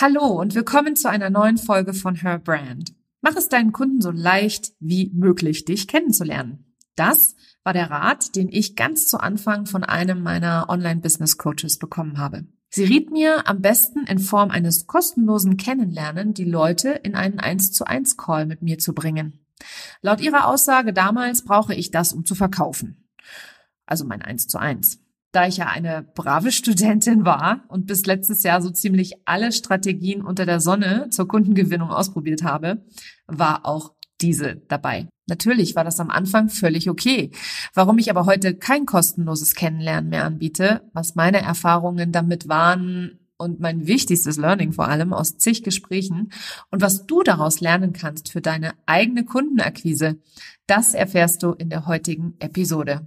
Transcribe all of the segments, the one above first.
Hallo und willkommen zu einer neuen Folge von Her Brand. Mach es deinen Kunden so leicht wie möglich, dich kennenzulernen. Das war der Rat, den ich ganz zu Anfang von einem meiner Online-Business-Coaches bekommen habe. Sie riet mir am besten in Form eines kostenlosen Kennenlernen die Leute in einen 1 zu 1 Call mit mir zu bringen. Laut ihrer Aussage damals brauche ich das, um zu verkaufen. Also mein 1 zu 1 da ich ja eine brave Studentin war und bis letztes Jahr so ziemlich alle Strategien unter der Sonne zur Kundengewinnung ausprobiert habe, war auch diese dabei. Natürlich war das am Anfang völlig okay. Warum ich aber heute kein kostenloses Kennenlernen mehr anbiete, was meine Erfahrungen damit waren und mein wichtigstes Learning vor allem aus zig Gesprächen und was du daraus lernen kannst für deine eigene Kundenakquise, das erfährst du in der heutigen Episode.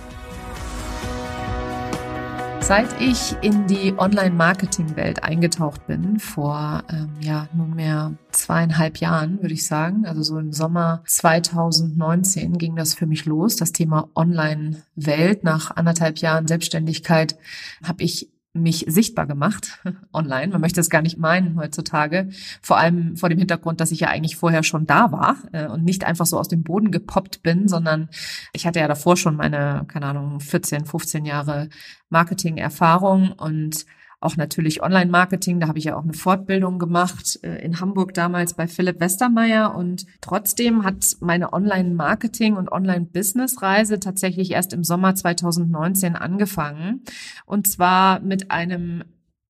Seit ich in die Online-Marketing-Welt eingetaucht bin, vor ähm, ja nunmehr zweieinhalb Jahren, würde ich sagen, also so im Sommer 2019 ging das für mich los, das Thema Online-Welt. Nach anderthalb Jahren Selbstständigkeit habe ich mich sichtbar gemacht online. Man möchte es gar nicht meinen heutzutage. Vor allem vor dem Hintergrund, dass ich ja eigentlich vorher schon da war äh, und nicht einfach so aus dem Boden gepoppt bin, sondern ich hatte ja davor schon meine, keine Ahnung, 14, 15 Jahre Marketing-Erfahrung und auch natürlich Online-Marketing. Da habe ich ja auch eine Fortbildung gemacht äh, in Hamburg damals bei Philipp Westermeier. Und trotzdem hat meine Online-Marketing und Online-Business-Reise tatsächlich erst im Sommer 2019 angefangen. Und zwar mit einem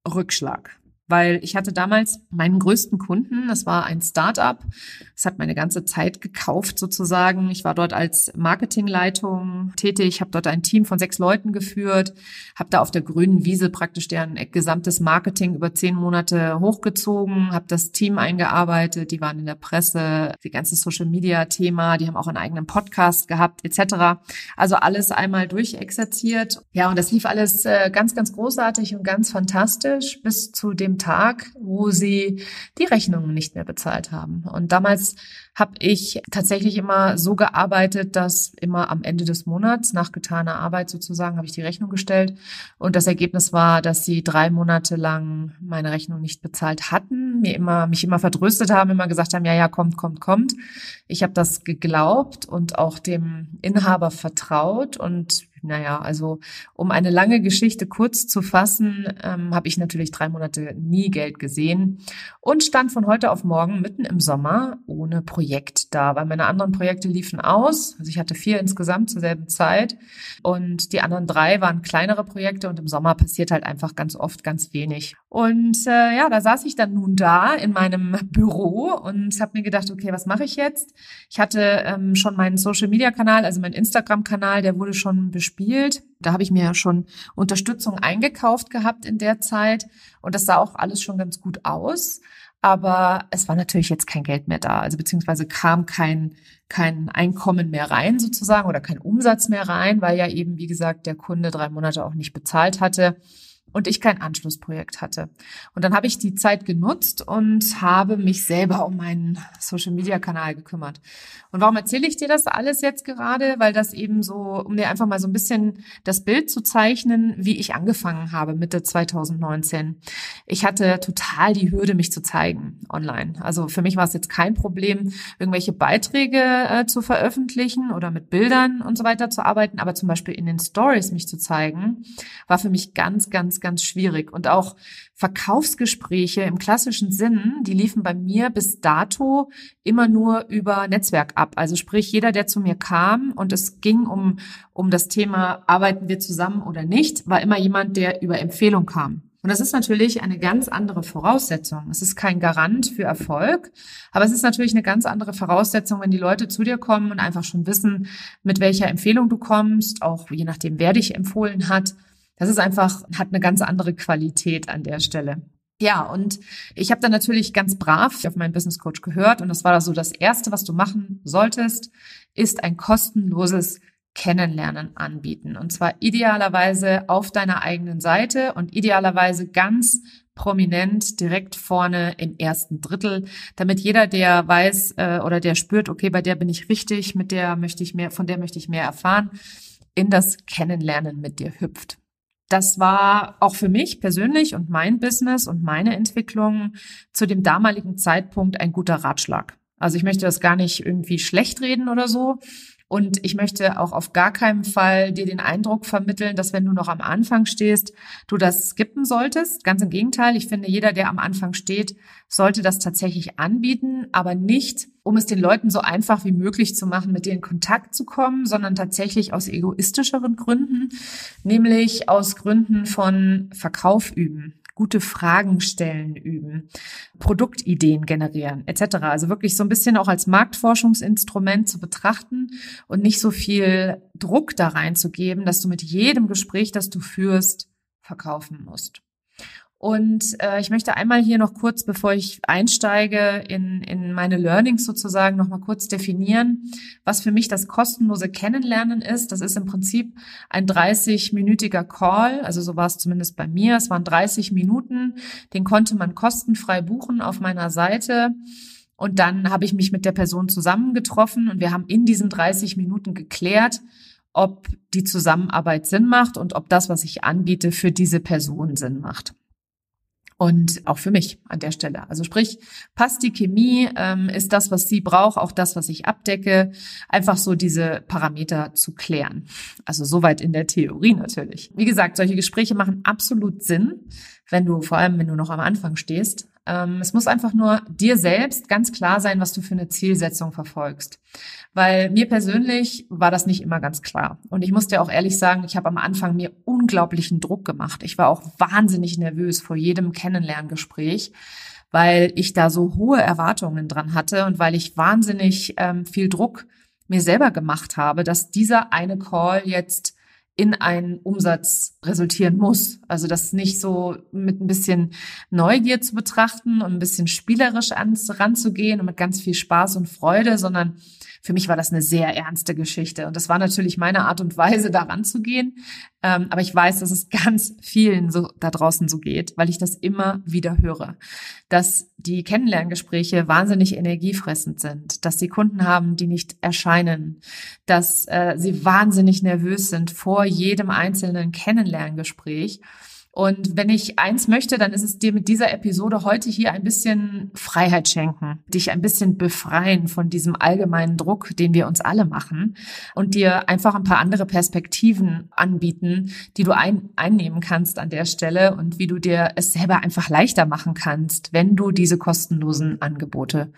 Rückschlag weil ich hatte damals meinen größten Kunden, das war ein Startup. Das hat meine ganze Zeit gekauft sozusagen. Ich war dort als Marketingleitung tätig, habe dort ein Team von sechs Leuten geführt, habe da auf der grünen Wiese praktisch deren gesamtes Marketing über zehn Monate hochgezogen, habe das Team eingearbeitet, die waren in der Presse, die ganze Social-Media-Thema, die haben auch einen eigenen Podcast gehabt etc. Also alles einmal durchexerziert. Ja, und das lief alles äh, ganz, ganz großartig und ganz fantastisch bis zu dem Tag, wo sie die Rechnungen nicht mehr bezahlt haben. Und damals habe ich tatsächlich immer so gearbeitet, dass immer am Ende des Monats nach getaner Arbeit sozusagen habe ich die Rechnung gestellt. Und das Ergebnis war, dass sie drei Monate lang meine Rechnung nicht bezahlt hatten, mir immer, mich immer vertröstet haben, immer gesagt haben, ja, ja, kommt, kommt, kommt. Ich habe das geglaubt und auch dem Inhaber vertraut und naja, also um eine lange Geschichte kurz zu fassen, ähm, habe ich natürlich drei Monate nie Geld gesehen und stand von heute auf morgen mitten im Sommer ohne Projekt da, weil meine anderen Projekte liefen aus. Also ich hatte vier insgesamt zur selben Zeit und die anderen drei waren kleinere Projekte und im Sommer passiert halt einfach ganz oft ganz wenig. Und äh, ja, da saß ich dann nun da in meinem Büro und habe mir gedacht, okay, was mache ich jetzt? Ich hatte ähm, schon meinen Social-Media-Kanal, also meinen Instagram-Kanal, der wurde schon bespielt. Da habe ich mir ja schon Unterstützung eingekauft gehabt in der Zeit. Und das sah auch alles schon ganz gut aus. Aber es war natürlich jetzt kein Geld mehr da, also beziehungsweise kam kein, kein Einkommen mehr rein sozusagen oder kein Umsatz mehr rein, weil ja eben, wie gesagt, der Kunde drei Monate auch nicht bezahlt hatte und ich kein Anschlussprojekt hatte. Und dann habe ich die Zeit genutzt und habe mich selber um meinen Social Media Kanal gekümmert. Und warum erzähle ich dir das alles jetzt gerade? Weil das eben so, um dir einfach mal so ein bisschen das Bild zu zeichnen, wie ich angefangen habe Mitte 2019. Ich hatte total die Hürde, mich zu zeigen online. Also für mich war es jetzt kein Problem, irgendwelche Beiträge äh, zu veröffentlichen oder mit Bildern und so weiter zu arbeiten, aber zum Beispiel in den Stories mich zu zeigen, war für mich ganz, ganz ganz schwierig. Und auch Verkaufsgespräche im klassischen Sinn, die liefen bei mir bis dato immer nur über Netzwerk ab. Also sprich, jeder, der zu mir kam und es ging um, um das Thema, arbeiten wir zusammen oder nicht, war immer jemand, der über Empfehlung kam. Und das ist natürlich eine ganz andere Voraussetzung. Es ist kein Garant für Erfolg, aber es ist natürlich eine ganz andere Voraussetzung, wenn die Leute zu dir kommen und einfach schon wissen, mit welcher Empfehlung du kommst, auch je nachdem, wer dich empfohlen hat. Das ist einfach, hat eine ganz andere Qualität an der Stelle. Ja, und ich habe dann natürlich ganz brav auf meinen Business Coach gehört und das war so das erste, was du machen solltest, ist ein kostenloses Kennenlernen anbieten. Und zwar idealerweise auf deiner eigenen Seite und idealerweise ganz prominent direkt vorne im ersten Drittel, damit jeder, der weiß äh, oder der spürt, okay, bei der bin ich richtig, mit der möchte ich mehr, von der möchte ich mehr erfahren, in das Kennenlernen mit dir hüpft. Das war auch für mich persönlich und mein Business und meine Entwicklung zu dem damaligen Zeitpunkt ein guter Ratschlag. Also ich möchte das gar nicht irgendwie schlecht reden oder so, und ich möchte auch auf gar keinen Fall dir den Eindruck vermitteln, dass wenn du noch am Anfang stehst, du das skippen solltest. Ganz im Gegenteil. Ich finde, jeder, der am Anfang steht, sollte das tatsächlich anbieten, aber nicht, um es den Leuten so einfach wie möglich zu machen, mit dir in Kontakt zu kommen, sondern tatsächlich aus egoistischeren Gründen, nämlich aus Gründen von Verkauf üben gute Fragen stellen üben, Produktideen generieren etc. Also wirklich so ein bisschen auch als Marktforschungsinstrument zu betrachten und nicht so viel Druck da reinzugeben, dass du mit jedem Gespräch, das du führst, verkaufen musst. Und äh, ich möchte einmal hier noch kurz, bevor ich einsteige in, in meine Learnings sozusagen, noch mal kurz definieren, was für mich das kostenlose Kennenlernen ist. Das ist im Prinzip ein 30-minütiger Call, also so war es zumindest bei mir. Es waren 30 Minuten, den konnte man kostenfrei buchen auf meiner Seite. Und dann habe ich mich mit der Person zusammengetroffen und wir haben in diesen 30 Minuten geklärt, ob die Zusammenarbeit Sinn macht und ob das, was ich anbiete, für diese Person Sinn macht und auch für mich an der Stelle. Also sprich, passt die Chemie, ähm, ist das, was sie braucht, auch das, was ich abdecke, einfach so diese Parameter zu klären. Also soweit in der Theorie natürlich. Wie gesagt, solche Gespräche machen absolut Sinn, wenn du, vor allem wenn du noch am Anfang stehst, es muss einfach nur dir selbst ganz klar sein, was du für eine Zielsetzung verfolgst. Weil mir persönlich war das nicht immer ganz klar. Und ich muss dir auch ehrlich sagen, ich habe am Anfang mir unglaublichen Druck gemacht. Ich war auch wahnsinnig nervös vor jedem Kennenlerngespräch, weil ich da so hohe Erwartungen dran hatte und weil ich wahnsinnig ähm, viel Druck mir selber gemacht habe, dass dieser eine Call jetzt in einen Umsatz resultieren muss. Also das nicht so mit ein bisschen Neugier zu betrachten und ein bisschen spielerisch ranzugehen und mit ganz viel Spaß und Freude, sondern für mich war das eine sehr ernste Geschichte. Und das war natürlich meine Art und Weise, daran zu gehen. Ähm, aber ich weiß, dass es ganz vielen so da draußen so geht, weil ich das immer wieder höre. Dass die Kennenlerngespräche wahnsinnig energiefressend sind, dass sie Kunden haben, die nicht erscheinen, dass äh, sie wahnsinnig nervös sind vor jedem einzelnen Kennenlerngespräch. Und wenn ich eins möchte, dann ist es dir mit dieser Episode heute hier ein bisschen Freiheit schenken, dich ein bisschen befreien von diesem allgemeinen Druck, den wir uns alle machen und dir einfach ein paar andere Perspektiven anbieten, die du ein, einnehmen kannst an der Stelle und wie du dir es selber einfach leichter machen kannst, wenn du diese kostenlosen Angebote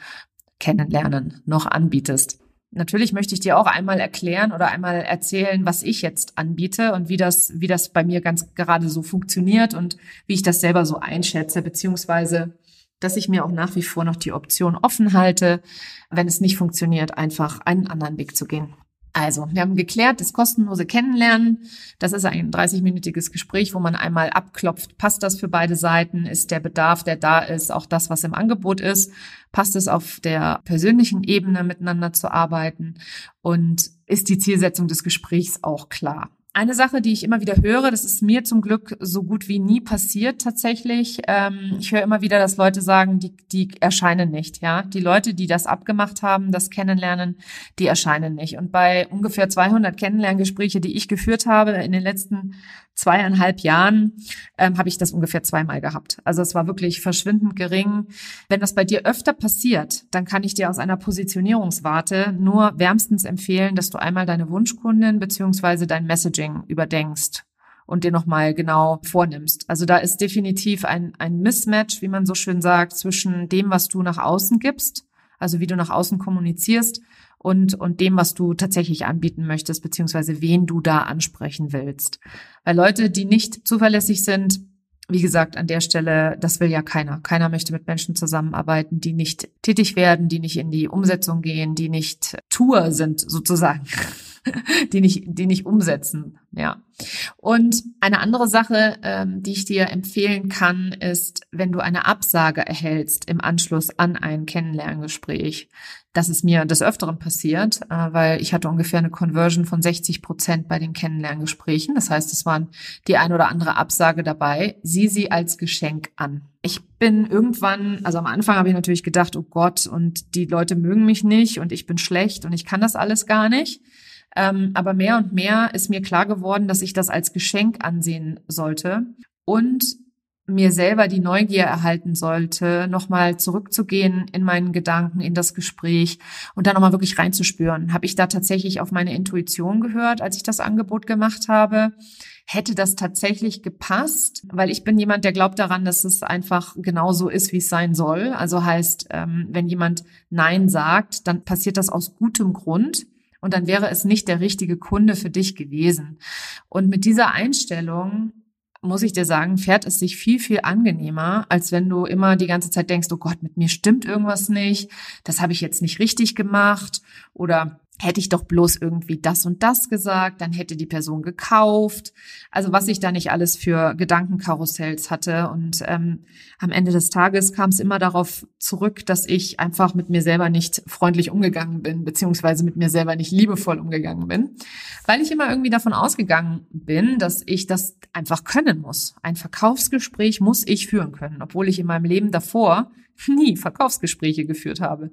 kennenlernen noch anbietest. Natürlich möchte ich dir auch einmal erklären oder einmal erzählen, was ich jetzt anbiete und wie das, wie das bei mir ganz gerade so funktioniert und wie ich das selber so einschätze, beziehungsweise, dass ich mir auch nach wie vor noch die Option offen halte, wenn es nicht funktioniert, einfach einen anderen Weg zu gehen. Also, wir haben geklärt, das kostenlose Kennenlernen, das ist ein 30-minütiges Gespräch, wo man einmal abklopft, passt das für beide Seiten, ist der Bedarf, der da ist, auch das, was im Angebot ist, passt es auf der persönlichen Ebene miteinander zu arbeiten? Und ist die Zielsetzung des Gesprächs auch klar. Eine Sache, die ich immer wieder höre, das ist mir zum Glück so gut wie nie passiert tatsächlich. Ähm, ich höre immer wieder, dass Leute sagen, die, die erscheinen nicht. Ja, die Leute, die das abgemacht haben, das Kennenlernen, die erscheinen nicht. Und bei ungefähr 200 Kennenlerngespräche, die ich geführt habe in den letzten zweieinhalb Jahren ähm, habe ich das ungefähr zweimal gehabt. Also es war wirklich verschwindend gering. Wenn das bei dir öfter passiert, dann kann ich dir aus einer Positionierungswarte nur wärmstens empfehlen, dass du einmal deine Wunschkundin beziehungsweise dein Messaging überdenkst und dir nochmal genau vornimmst. Also da ist definitiv ein, ein Mismatch, wie man so schön sagt, zwischen dem, was du nach außen gibst, also wie du nach außen kommunizierst und, und dem, was du tatsächlich anbieten möchtest, beziehungsweise wen du da ansprechen willst. Weil Leute, die nicht zuverlässig sind, wie gesagt, an der Stelle, das will ja keiner. Keiner möchte mit Menschen zusammenarbeiten, die nicht tätig werden, die nicht in die Umsetzung gehen, die nicht Tour sind, sozusagen. die nicht, die nicht umsetzen, ja. Und eine andere Sache, ähm, die ich dir empfehlen kann, ist, wenn du eine Absage erhältst im Anschluss an ein Kennenlerngespräch, das ist mir des Öfteren passiert, äh, weil ich hatte ungefähr eine Conversion von 60 Prozent bei den Kennenlerngesprächen. Das heißt, es waren die ein oder andere Absage dabei. Sieh sie als Geschenk an. Ich bin irgendwann, also am Anfang habe ich natürlich gedacht, oh Gott, und die Leute mögen mich nicht und ich bin schlecht und ich kann das alles gar nicht. Ähm, aber mehr und mehr ist mir klar geworden, dass ich das als Geschenk ansehen sollte und mir selber die Neugier erhalten sollte, nochmal zurückzugehen in meinen Gedanken, in das Gespräch und dann nochmal wirklich reinzuspüren. Habe ich da tatsächlich auf meine Intuition gehört, als ich das Angebot gemacht habe? Hätte das tatsächlich gepasst? Weil ich bin jemand, der glaubt daran, dass es einfach genau so ist, wie es sein soll. Also heißt, ähm, wenn jemand Nein sagt, dann passiert das aus gutem Grund und dann wäre es nicht der richtige Kunde für dich gewesen. Und mit dieser Einstellung muss ich dir sagen, fährt es sich viel, viel angenehmer, als wenn du immer die ganze Zeit denkst, oh Gott, mit mir stimmt irgendwas nicht, das habe ich jetzt nicht richtig gemacht oder hätte ich doch bloß irgendwie das und das gesagt, dann hätte die Person gekauft. Also was ich da nicht alles für Gedankenkarussells hatte. Und ähm, am Ende des Tages kam es immer darauf zurück, dass ich einfach mit mir selber nicht freundlich umgegangen bin, beziehungsweise mit mir selber nicht liebevoll umgegangen bin, weil ich immer irgendwie davon ausgegangen bin, dass ich das einfach können muss. Ein Verkaufsgespräch muss ich führen können, obwohl ich in meinem Leben davor nie Verkaufsgespräche geführt habe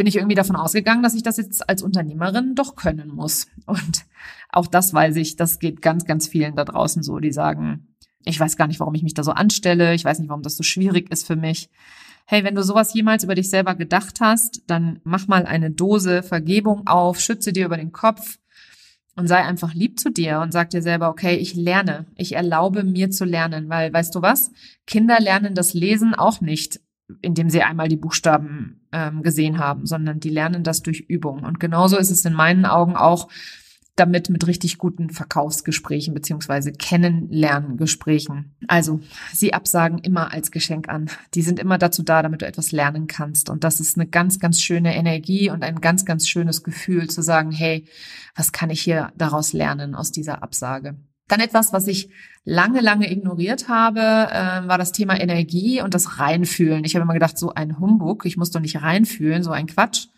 bin ich irgendwie davon ausgegangen, dass ich das jetzt als Unternehmerin doch können muss. Und auch das weiß ich, das geht ganz, ganz vielen da draußen so, die sagen, ich weiß gar nicht, warum ich mich da so anstelle, ich weiß nicht, warum das so schwierig ist für mich. Hey, wenn du sowas jemals über dich selber gedacht hast, dann mach mal eine Dose Vergebung auf, schütze dir über den Kopf und sei einfach lieb zu dir und sag dir selber, okay, ich lerne, ich erlaube mir zu lernen, weil weißt du was? Kinder lernen das Lesen auch nicht indem sie einmal die Buchstaben ähm, gesehen haben, sondern die lernen das durch Übung. Und genauso ist es in meinen Augen auch damit mit richtig guten Verkaufsgesprächen beziehungsweise Kennenlerngesprächen. Also sie absagen immer als Geschenk an. Die sind immer dazu da, damit du etwas lernen kannst. Und das ist eine ganz, ganz schöne Energie und ein ganz, ganz schönes Gefühl zu sagen, hey, was kann ich hier daraus lernen aus dieser Absage? Dann etwas, was ich lange, lange ignoriert habe, äh, war das Thema Energie und das Reinfühlen. Ich habe immer gedacht, so ein Humbug, ich muss doch nicht reinfühlen, so ein Quatsch.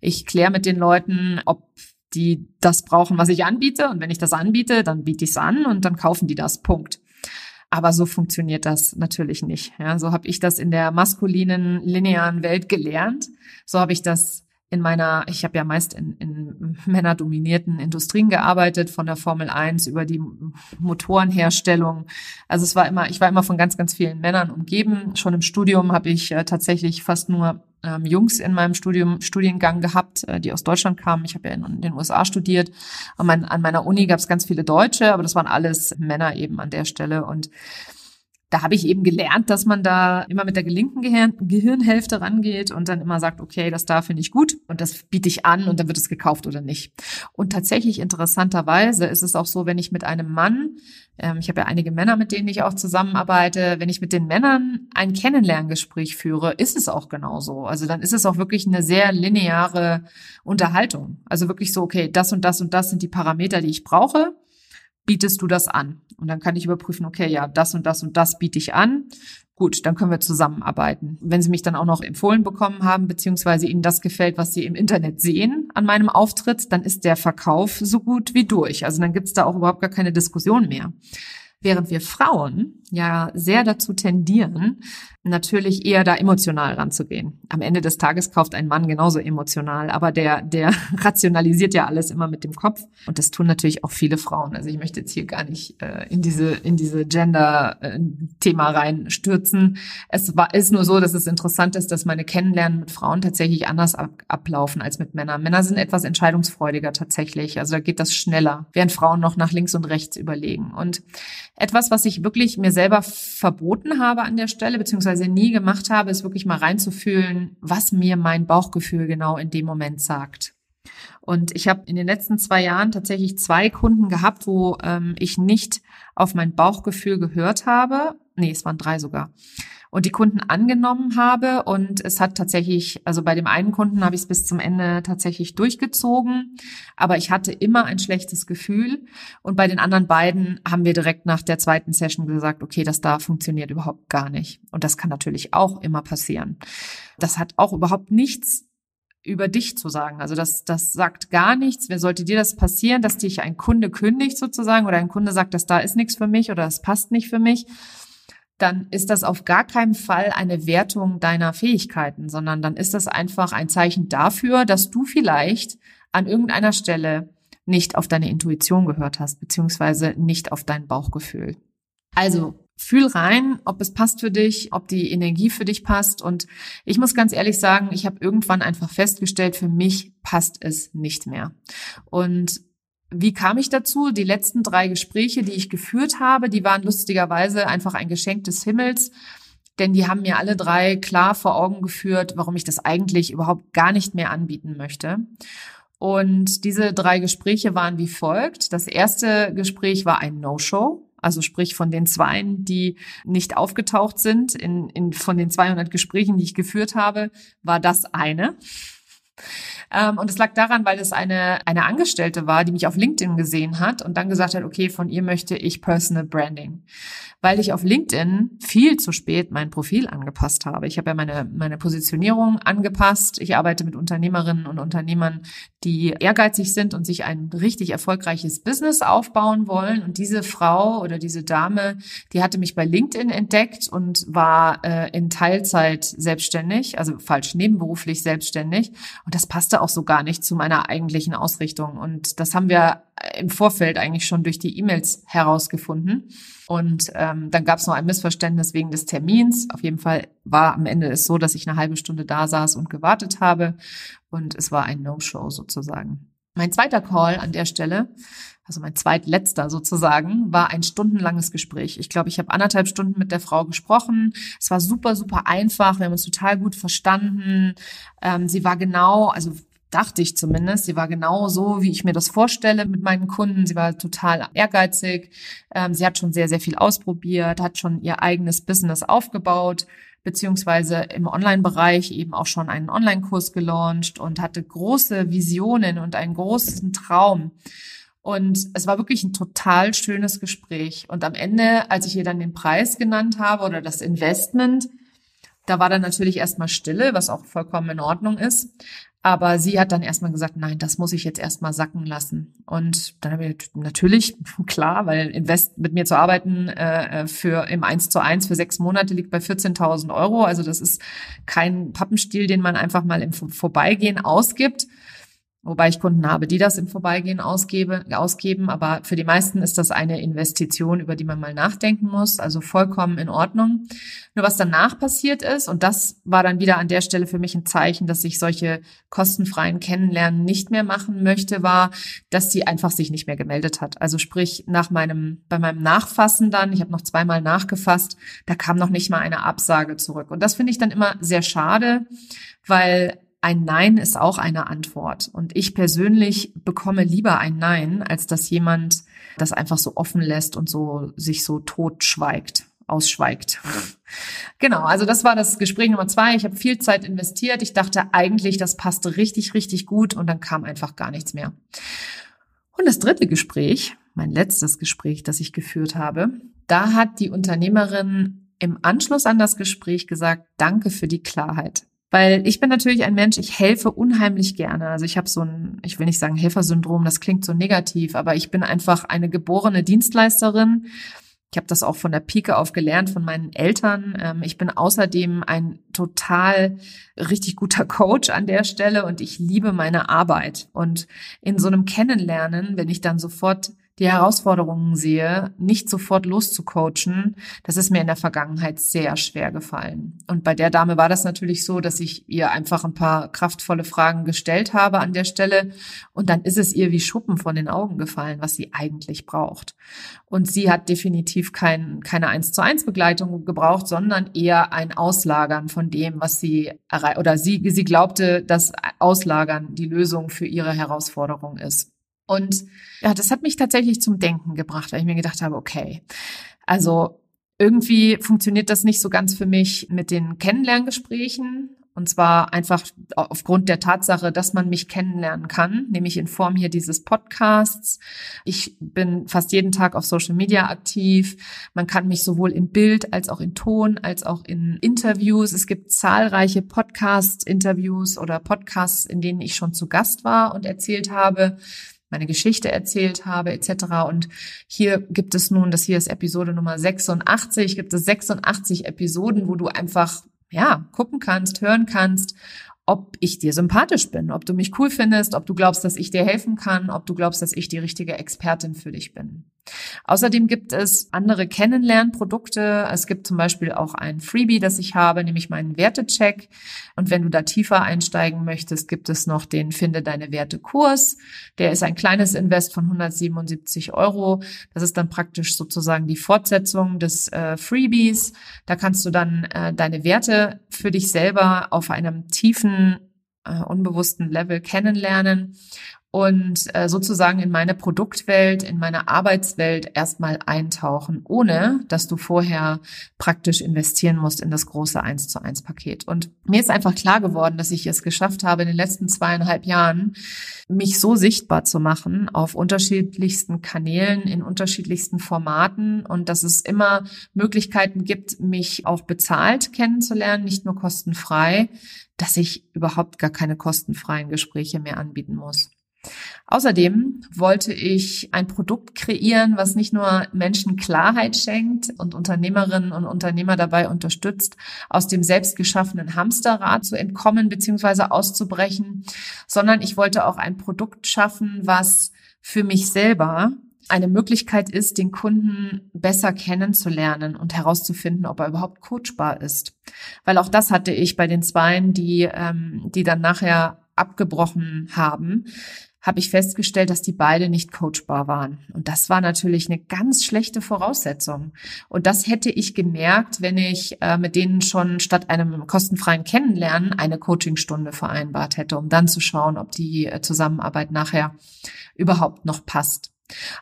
Ich kläre mit den Leuten, ob die das brauchen, was ich anbiete. Und wenn ich das anbiete, dann biete ich es an und dann kaufen die das. Punkt. Aber so funktioniert das natürlich nicht. Ja, so habe ich das in der maskulinen linearen Welt gelernt. So habe ich das in meiner, ich habe ja meist in, in männerdominierten Industrien gearbeitet, von der Formel 1 über die Motorenherstellung. Also es war immer, ich war immer von ganz, ganz vielen Männern umgeben. Schon im Studium habe ich äh, tatsächlich fast nur ähm, Jungs in meinem Studium, Studiengang gehabt, äh, die aus Deutschland kamen. Ich habe ja in, in, den USA studiert. An, mein, an meiner Uni gab es ganz viele Deutsche, aber das waren alles Männer eben an der Stelle. Und da habe ich eben gelernt, dass man da immer mit der gelinken Gehirn Gehirnhälfte rangeht und dann immer sagt, okay, das da finde ich gut und das biete ich an und dann wird es gekauft oder nicht. Und tatsächlich interessanterweise ist es auch so, wenn ich mit einem Mann, ähm, ich habe ja einige Männer, mit denen ich auch zusammenarbeite, wenn ich mit den Männern ein Kennenlerngespräch führe, ist es auch genauso. Also dann ist es auch wirklich eine sehr lineare Unterhaltung. Also wirklich so, okay, das und das und das sind die Parameter, die ich brauche bietest du das an? Und dann kann ich überprüfen, okay, ja, das und das und das biete ich an. Gut, dann können wir zusammenarbeiten. Wenn Sie mich dann auch noch empfohlen bekommen haben, beziehungsweise Ihnen das gefällt, was Sie im Internet sehen an meinem Auftritt, dann ist der Verkauf so gut wie durch. Also dann gibt's da auch überhaupt gar keine Diskussion mehr. Während wir Frauen ja sehr dazu tendieren, natürlich eher da emotional ranzugehen. Am Ende des Tages kauft ein Mann genauso emotional, aber der, der rationalisiert ja alles immer mit dem Kopf. Und das tun natürlich auch viele Frauen. Also ich möchte jetzt hier gar nicht äh, in diese, in diese Gender-Thema reinstürzen. Es war, ist nur so, dass es interessant ist, dass meine Kennenlernen mit Frauen tatsächlich anders ab, ablaufen als mit Männern. Männer sind etwas entscheidungsfreudiger tatsächlich. Also da geht das schneller, während Frauen noch nach links und rechts überlegen. Und etwas, was ich wirklich mir selber verboten habe an der Stelle, beziehungsweise nie gemacht habe, ist wirklich mal reinzufühlen, was mir mein Bauchgefühl genau in dem Moment sagt. Und ich habe in den letzten zwei Jahren tatsächlich zwei Kunden gehabt, wo ähm, ich nicht auf mein Bauchgefühl gehört habe. nee, es waren drei sogar, und die Kunden angenommen habe. Und es hat tatsächlich, also bei dem einen Kunden habe ich es bis zum Ende tatsächlich durchgezogen, aber ich hatte immer ein schlechtes Gefühl. Und bei den anderen beiden haben wir direkt nach der zweiten Session gesagt, okay, das da funktioniert überhaupt gar nicht. Und das kann natürlich auch immer passieren. Das hat auch überhaupt nichts über dich zu sagen. Also das, das sagt gar nichts. Wer sollte dir das passieren, dass dich ein Kunde kündigt sozusagen oder ein Kunde sagt, dass da ist nichts für mich oder das passt nicht für mich, dann ist das auf gar keinen Fall eine Wertung deiner Fähigkeiten, sondern dann ist das einfach ein Zeichen dafür, dass du vielleicht an irgendeiner Stelle nicht auf deine Intuition gehört hast, beziehungsweise nicht auf dein Bauchgefühl. Also fühl rein, ob es passt für dich, ob die Energie für dich passt. Und ich muss ganz ehrlich sagen, ich habe irgendwann einfach festgestellt, für mich passt es nicht mehr. Und wie kam ich dazu? Die letzten drei Gespräche, die ich geführt habe, die waren lustigerweise einfach ein Geschenk des Himmels, denn die haben mir alle drei klar vor Augen geführt, warum ich das eigentlich überhaupt gar nicht mehr anbieten möchte. Und diese drei Gespräche waren wie folgt. Das erste Gespräch war ein No-Show. Also sprich von den Zweien, die nicht aufgetaucht sind, in, in, von den 200 Gesprächen, die ich geführt habe, war das eine. Ähm, und es lag daran, weil es eine, eine Angestellte war, die mich auf LinkedIn gesehen hat und dann gesagt hat, okay, von ihr möchte ich Personal Branding weil ich auf LinkedIn viel zu spät mein Profil angepasst habe. Ich habe ja meine, meine Positionierung angepasst. Ich arbeite mit Unternehmerinnen und Unternehmern, die ehrgeizig sind und sich ein richtig erfolgreiches Business aufbauen wollen. Und diese Frau oder diese Dame, die hatte mich bei LinkedIn entdeckt und war äh, in Teilzeit selbstständig, also falsch nebenberuflich selbstständig. Und das passte auch so gar nicht zu meiner eigentlichen Ausrichtung. Und das haben wir im Vorfeld eigentlich schon durch die E-Mails herausgefunden. Und ähm, dann gab es noch ein Missverständnis wegen des Termins. Auf jeden Fall war am Ende es so, dass ich eine halbe Stunde da saß und gewartet habe. Und es war ein No-Show sozusagen. Mein zweiter Call an der Stelle, also mein zweitletzter sozusagen, war ein stundenlanges Gespräch. Ich glaube, ich habe anderthalb Stunden mit der Frau gesprochen. Es war super, super einfach. Wir haben uns total gut verstanden. Ähm, sie war genau, also dachte ich zumindest. Sie war genau so, wie ich mir das vorstelle mit meinen Kunden. Sie war total ehrgeizig. Ähm, sie hat schon sehr, sehr viel ausprobiert, hat schon ihr eigenes Business aufgebaut, beziehungsweise im Online-Bereich eben auch schon einen Online-Kurs gelauncht und hatte große Visionen und einen großen Traum. Und es war wirklich ein total schönes Gespräch. Und am Ende, als ich ihr dann den Preis genannt habe oder das Investment, da war dann natürlich erstmal Stille, was auch vollkommen in Ordnung ist. Aber sie hat dann erstmal gesagt, nein, das muss ich jetzt erstmal sacken lassen. Und dann habe ich natürlich, klar, weil Invest mit mir zu arbeiten äh, für im 1 zu 1 für sechs Monate liegt bei 14.000 Euro. Also das ist kein Pappenstiel, den man einfach mal im Vorbeigehen ausgibt. Wobei ich Kunden habe, die das im Vorbeigehen ausgebe, ausgeben. Aber für die meisten ist das eine Investition, über die man mal nachdenken muss. Also vollkommen in Ordnung. Nur was danach passiert ist, und das war dann wieder an der Stelle für mich ein Zeichen, dass ich solche kostenfreien Kennenlernen nicht mehr machen möchte, war, dass sie einfach sich nicht mehr gemeldet hat. Also sprich, nach meinem, bei meinem Nachfassen dann, ich habe noch zweimal nachgefasst, da kam noch nicht mal eine Absage zurück. Und das finde ich dann immer sehr schade, weil ein Nein ist auch eine Antwort. Und ich persönlich bekomme lieber ein Nein, als dass jemand das einfach so offen lässt und so sich so totschweigt, ausschweigt. Genau, also das war das Gespräch Nummer zwei. Ich habe viel Zeit investiert. Ich dachte eigentlich, das passte richtig, richtig gut und dann kam einfach gar nichts mehr. Und das dritte Gespräch, mein letztes Gespräch, das ich geführt habe, da hat die Unternehmerin im Anschluss an das Gespräch gesagt, danke für die Klarheit. Weil ich bin natürlich ein Mensch, ich helfe unheimlich gerne. Also ich habe so ein, ich will nicht sagen Helfersyndrom, das klingt so negativ, aber ich bin einfach eine geborene Dienstleisterin. Ich habe das auch von der Pike auf gelernt von meinen Eltern. Ähm, ich bin außerdem ein total richtig guter Coach an der Stelle und ich liebe meine Arbeit. Und in so einem Kennenlernen, wenn ich dann sofort die Herausforderungen sehe, nicht sofort loszucoachen, das ist mir in der Vergangenheit sehr schwer gefallen. Und bei der Dame war das natürlich so, dass ich ihr einfach ein paar kraftvolle Fragen gestellt habe an der Stelle und dann ist es ihr wie Schuppen von den Augen gefallen, was sie eigentlich braucht. Und sie hat definitiv kein, keine eins zu eins Begleitung gebraucht, sondern eher ein Auslagern von dem, was sie oder sie, sie glaubte, dass Auslagern die Lösung für ihre Herausforderung ist. Und ja, das hat mich tatsächlich zum Denken gebracht, weil ich mir gedacht habe, okay, also irgendwie funktioniert das nicht so ganz für mich mit den Kennenlerngesprächen. Und zwar einfach aufgrund der Tatsache, dass man mich kennenlernen kann, nämlich in Form hier dieses Podcasts. Ich bin fast jeden Tag auf Social Media aktiv. Man kann mich sowohl in Bild als auch in Ton als auch in Interviews. Es gibt zahlreiche Podcast-Interviews oder Podcasts, in denen ich schon zu Gast war und erzählt habe meine Geschichte erzählt habe etc. Und hier gibt es nun, das hier ist Episode Nummer 86, gibt es 86 Episoden, wo du einfach ja, gucken kannst, hören kannst, ob ich dir sympathisch bin, ob du mich cool findest, ob du glaubst, dass ich dir helfen kann, ob du glaubst, dass ich die richtige Expertin für dich bin. Außerdem gibt es andere Kennenlernprodukte. Es gibt zum Beispiel auch ein Freebie, das ich habe, nämlich meinen Wertecheck. Und wenn du da tiefer einsteigen möchtest, gibt es noch den Finde deine Werte Kurs. Der ist ein kleines Invest von 177 Euro. Das ist dann praktisch sozusagen die Fortsetzung des äh, Freebies. Da kannst du dann äh, deine Werte für dich selber auf einem tiefen äh, unbewussten Level kennenlernen und äh, sozusagen in meine Produktwelt, in meine Arbeitswelt erstmal eintauchen, ohne dass du vorher praktisch investieren musst in das große 1 zu 1 Paket. Und mir ist einfach klar geworden, dass ich es geschafft habe, in den letzten zweieinhalb Jahren mich so sichtbar zu machen auf unterschiedlichsten Kanälen, in unterschiedlichsten Formaten und dass es immer Möglichkeiten gibt, mich auch bezahlt kennenzulernen, nicht nur kostenfrei, dass ich überhaupt gar keine kostenfreien Gespräche mehr anbieten muss. Außerdem wollte ich ein Produkt kreieren, was nicht nur Menschen Klarheit schenkt und Unternehmerinnen und Unternehmer dabei unterstützt, aus dem selbstgeschaffenen Hamsterrad zu entkommen bzw. auszubrechen, sondern ich wollte auch ein Produkt schaffen, was für mich selber eine Möglichkeit ist, den Kunden besser kennenzulernen und herauszufinden, ob er überhaupt coachbar ist. Weil auch das hatte ich bei den Zweien, die, ähm, die dann nachher abgebrochen haben habe ich festgestellt, dass die beide nicht coachbar waren. Und das war natürlich eine ganz schlechte Voraussetzung. Und das hätte ich gemerkt, wenn ich äh, mit denen schon statt einem kostenfreien Kennenlernen eine Coachingstunde vereinbart hätte, um dann zu schauen, ob die äh, Zusammenarbeit nachher überhaupt noch passt.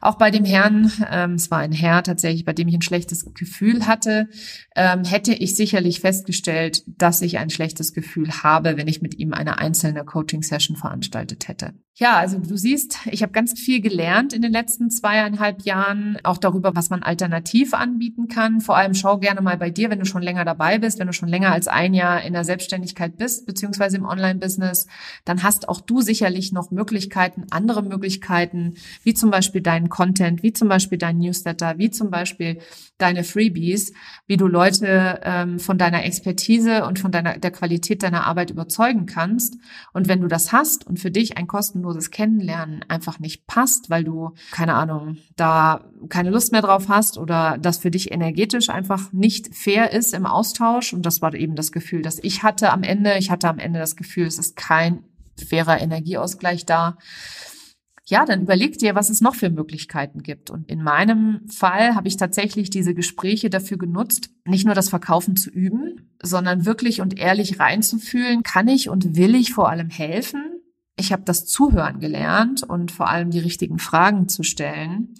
Auch bei dem Herrn, ähm, es war ein Herr tatsächlich, bei dem ich ein schlechtes Gefühl hatte, ähm, hätte ich sicherlich festgestellt, dass ich ein schlechtes Gefühl habe, wenn ich mit ihm eine einzelne Coaching-Session veranstaltet hätte. Ja, also du siehst, ich habe ganz viel gelernt in den letzten zweieinhalb Jahren, auch darüber, was man alternativ anbieten kann. Vor allem schau gerne mal bei dir, wenn du schon länger dabei bist, wenn du schon länger als ein Jahr in der Selbstständigkeit bist, beziehungsweise im Online-Business, dann hast auch du sicherlich noch Möglichkeiten, andere Möglichkeiten, wie zum Beispiel deinen Content, wie zum Beispiel dein Newsletter, wie zum Beispiel deine Freebies, wie du Leute ähm, von deiner Expertise und von deiner, der Qualität deiner Arbeit überzeugen kannst. Und wenn du das hast und für dich ein kostenloses kostenloses Kennenlernen einfach nicht passt, weil du, keine Ahnung, da keine Lust mehr drauf hast oder das für dich energetisch einfach nicht fair ist im Austausch. Und das war eben das Gefühl, das ich hatte am Ende. Ich hatte am Ende das Gefühl, es ist kein fairer Energieausgleich da ja, dann überleg dir, was es noch für Möglichkeiten gibt. Und in meinem Fall habe ich tatsächlich diese Gespräche dafür genutzt, nicht nur das Verkaufen zu üben, sondern wirklich und ehrlich reinzufühlen, kann ich und will ich vor allem helfen? Ich habe das Zuhören gelernt und vor allem die richtigen Fragen zu stellen.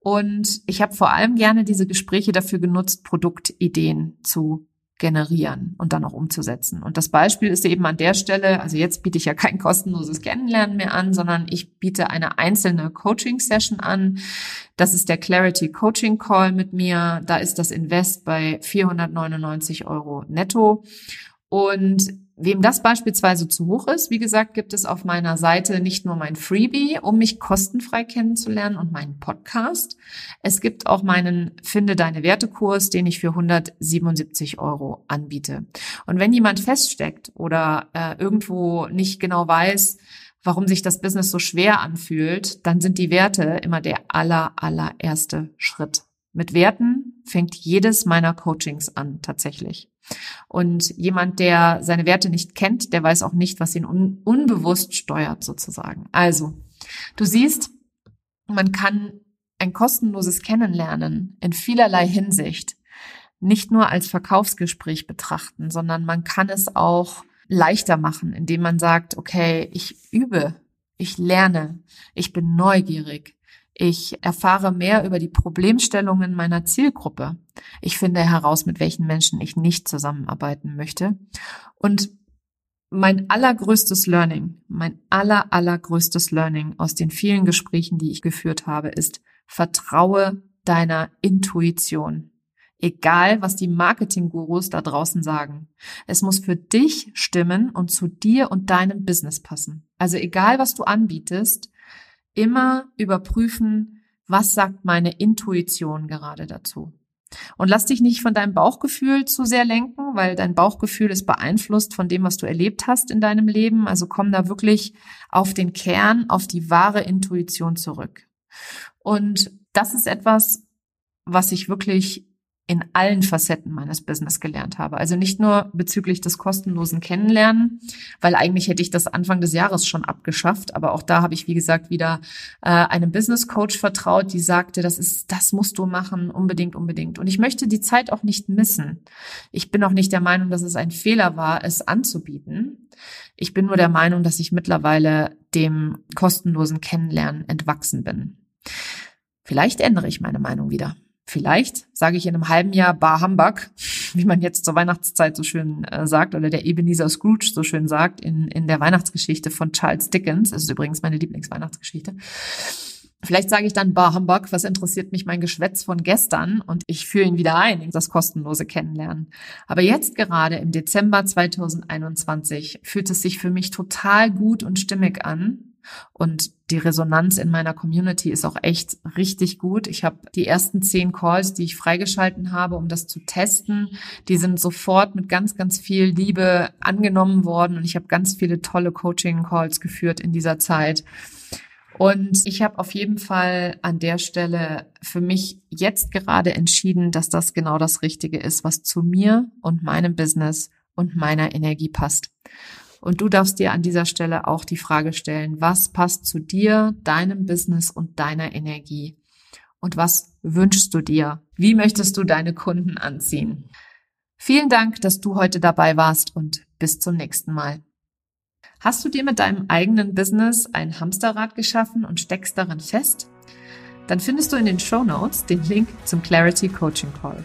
Und ich habe vor allem gerne diese Gespräche dafür genutzt, Produktideen zu generieren und dann auch umzusetzen. Und das Beispiel ist eben an der Stelle, also jetzt biete ich ja kein kostenloses Kennenlernen mehr an, sondern ich biete eine einzelne Coaching-Session an. Das ist der Clarity Coaching Call mit mir. Da ist das Invest bei 499 Euro netto. Und Wem das beispielsweise zu hoch ist, wie gesagt, gibt es auf meiner Seite nicht nur mein Freebie, um mich kostenfrei kennenzulernen und meinen Podcast. Es gibt auch meinen Finde deine Werte Kurs, den ich für 177 Euro anbiete. Und wenn jemand feststeckt oder äh, irgendwo nicht genau weiß, warum sich das Business so schwer anfühlt, dann sind die Werte immer der aller, allererste Schritt. Mit Werten fängt jedes meiner Coachings an, tatsächlich. Und jemand, der seine Werte nicht kennt, der weiß auch nicht, was ihn un unbewusst steuert, sozusagen. Also, du siehst, man kann ein kostenloses Kennenlernen in vielerlei Hinsicht nicht nur als Verkaufsgespräch betrachten, sondern man kann es auch leichter machen, indem man sagt, okay, ich übe, ich lerne, ich bin neugierig, Ich erfahre mehr über die Problemstellungen meiner Zielgruppe. Ich finde heraus, mit welchen Menschen ich nicht zusammenarbeiten möchte. Und mein allergrößtes Learning, mein aller, allergrößtes Learning aus den vielen Gesprächen, die ich geführt habe, ist, vertraue deiner Intuition. Egal, was die Marketinggurus da draußen sagen. Es muss für dich stimmen und zu dir und deinem Business passen. Also egal, was du anbietest, immer überprüfen, was sagt meine Intuition gerade dazu. Und lass dich nicht von deinem Bauchgefühl zu sehr lenken, weil dein Bauchgefühl ist beeinflusst von dem, was du erlebt hast in deinem Leben. Also komm da wirklich auf den Kern, auf die wahre Intuition zurück. Und das ist etwas, was ich wirklich in allen Facetten meines Business gelernt habe. Also nicht nur bezüglich des kostenlosen Kennenlernen, weil eigentlich hätte ich das Anfang des Jahres schon abgeschafft, aber auch da habe ich, wie gesagt, wieder äh, einem Business Coach vertraut, die sagte, das ist, das musst du machen, unbedingt, unbedingt. Und ich möchte die Zeit auch nicht missen. Ich bin auch nicht der Meinung, dass es ein Fehler war, es anzubieten. Ich bin nur der Meinung, dass ich mittlerweile dem kostenlosen Kennenlernen entwachsen bin. Vielleicht ändere ich meine Meinung wieder. Vielleicht sage ich in einem halben Jahr Bar Humbug, wie man jetzt zur Weihnachtszeit so schön äh, sagt, oder der Ebenezer Scrooge so schön sagt in, in der Weihnachtsgeschichte von Charles Dickens. Das ist übrigens meine Lieblingsweihnachtsgeschichte. Vielleicht sage ich dann Bar Humbug, was interessiert mich mein Geschwätz von gestern und ich führe ihn wieder ein, das kostenlose Kennenlernen. Aber jetzt gerade im Dezember 2021 fühlt es sich für mich total gut und stimmig an, und die Resonanz in meiner Community ist auch echt richtig gut. Ich habe die ersten zehn Calls, die ich freigeschalten habe, um das zu testen, die sind sofort mit ganz, ganz viel Liebe angenommen worden und ich habe ganz viele tolle Coaching-Calls geführt in dieser Zeit. Und ich habe auf jeden Fall an der Stelle für mich jetzt gerade entschieden, dass das genau das Richtige ist, was zu mir und meinem Business und meiner Energie passt. Und du darfst dir an dieser Stelle auch die Frage stellen, was passt zu dir, deinem Business und deiner Energie? Und was wünschst du dir? Wie möchtest du deine Kunden anziehen? Vielen Dank, dass du heute dabei warst und bis zum nächsten Mal. Hast du dir mit deinem eigenen Business ein Hamsterrad geschaffen und steckst darin fest? Dann findest du in den Show Notes den Link zum Clarity Coaching Call.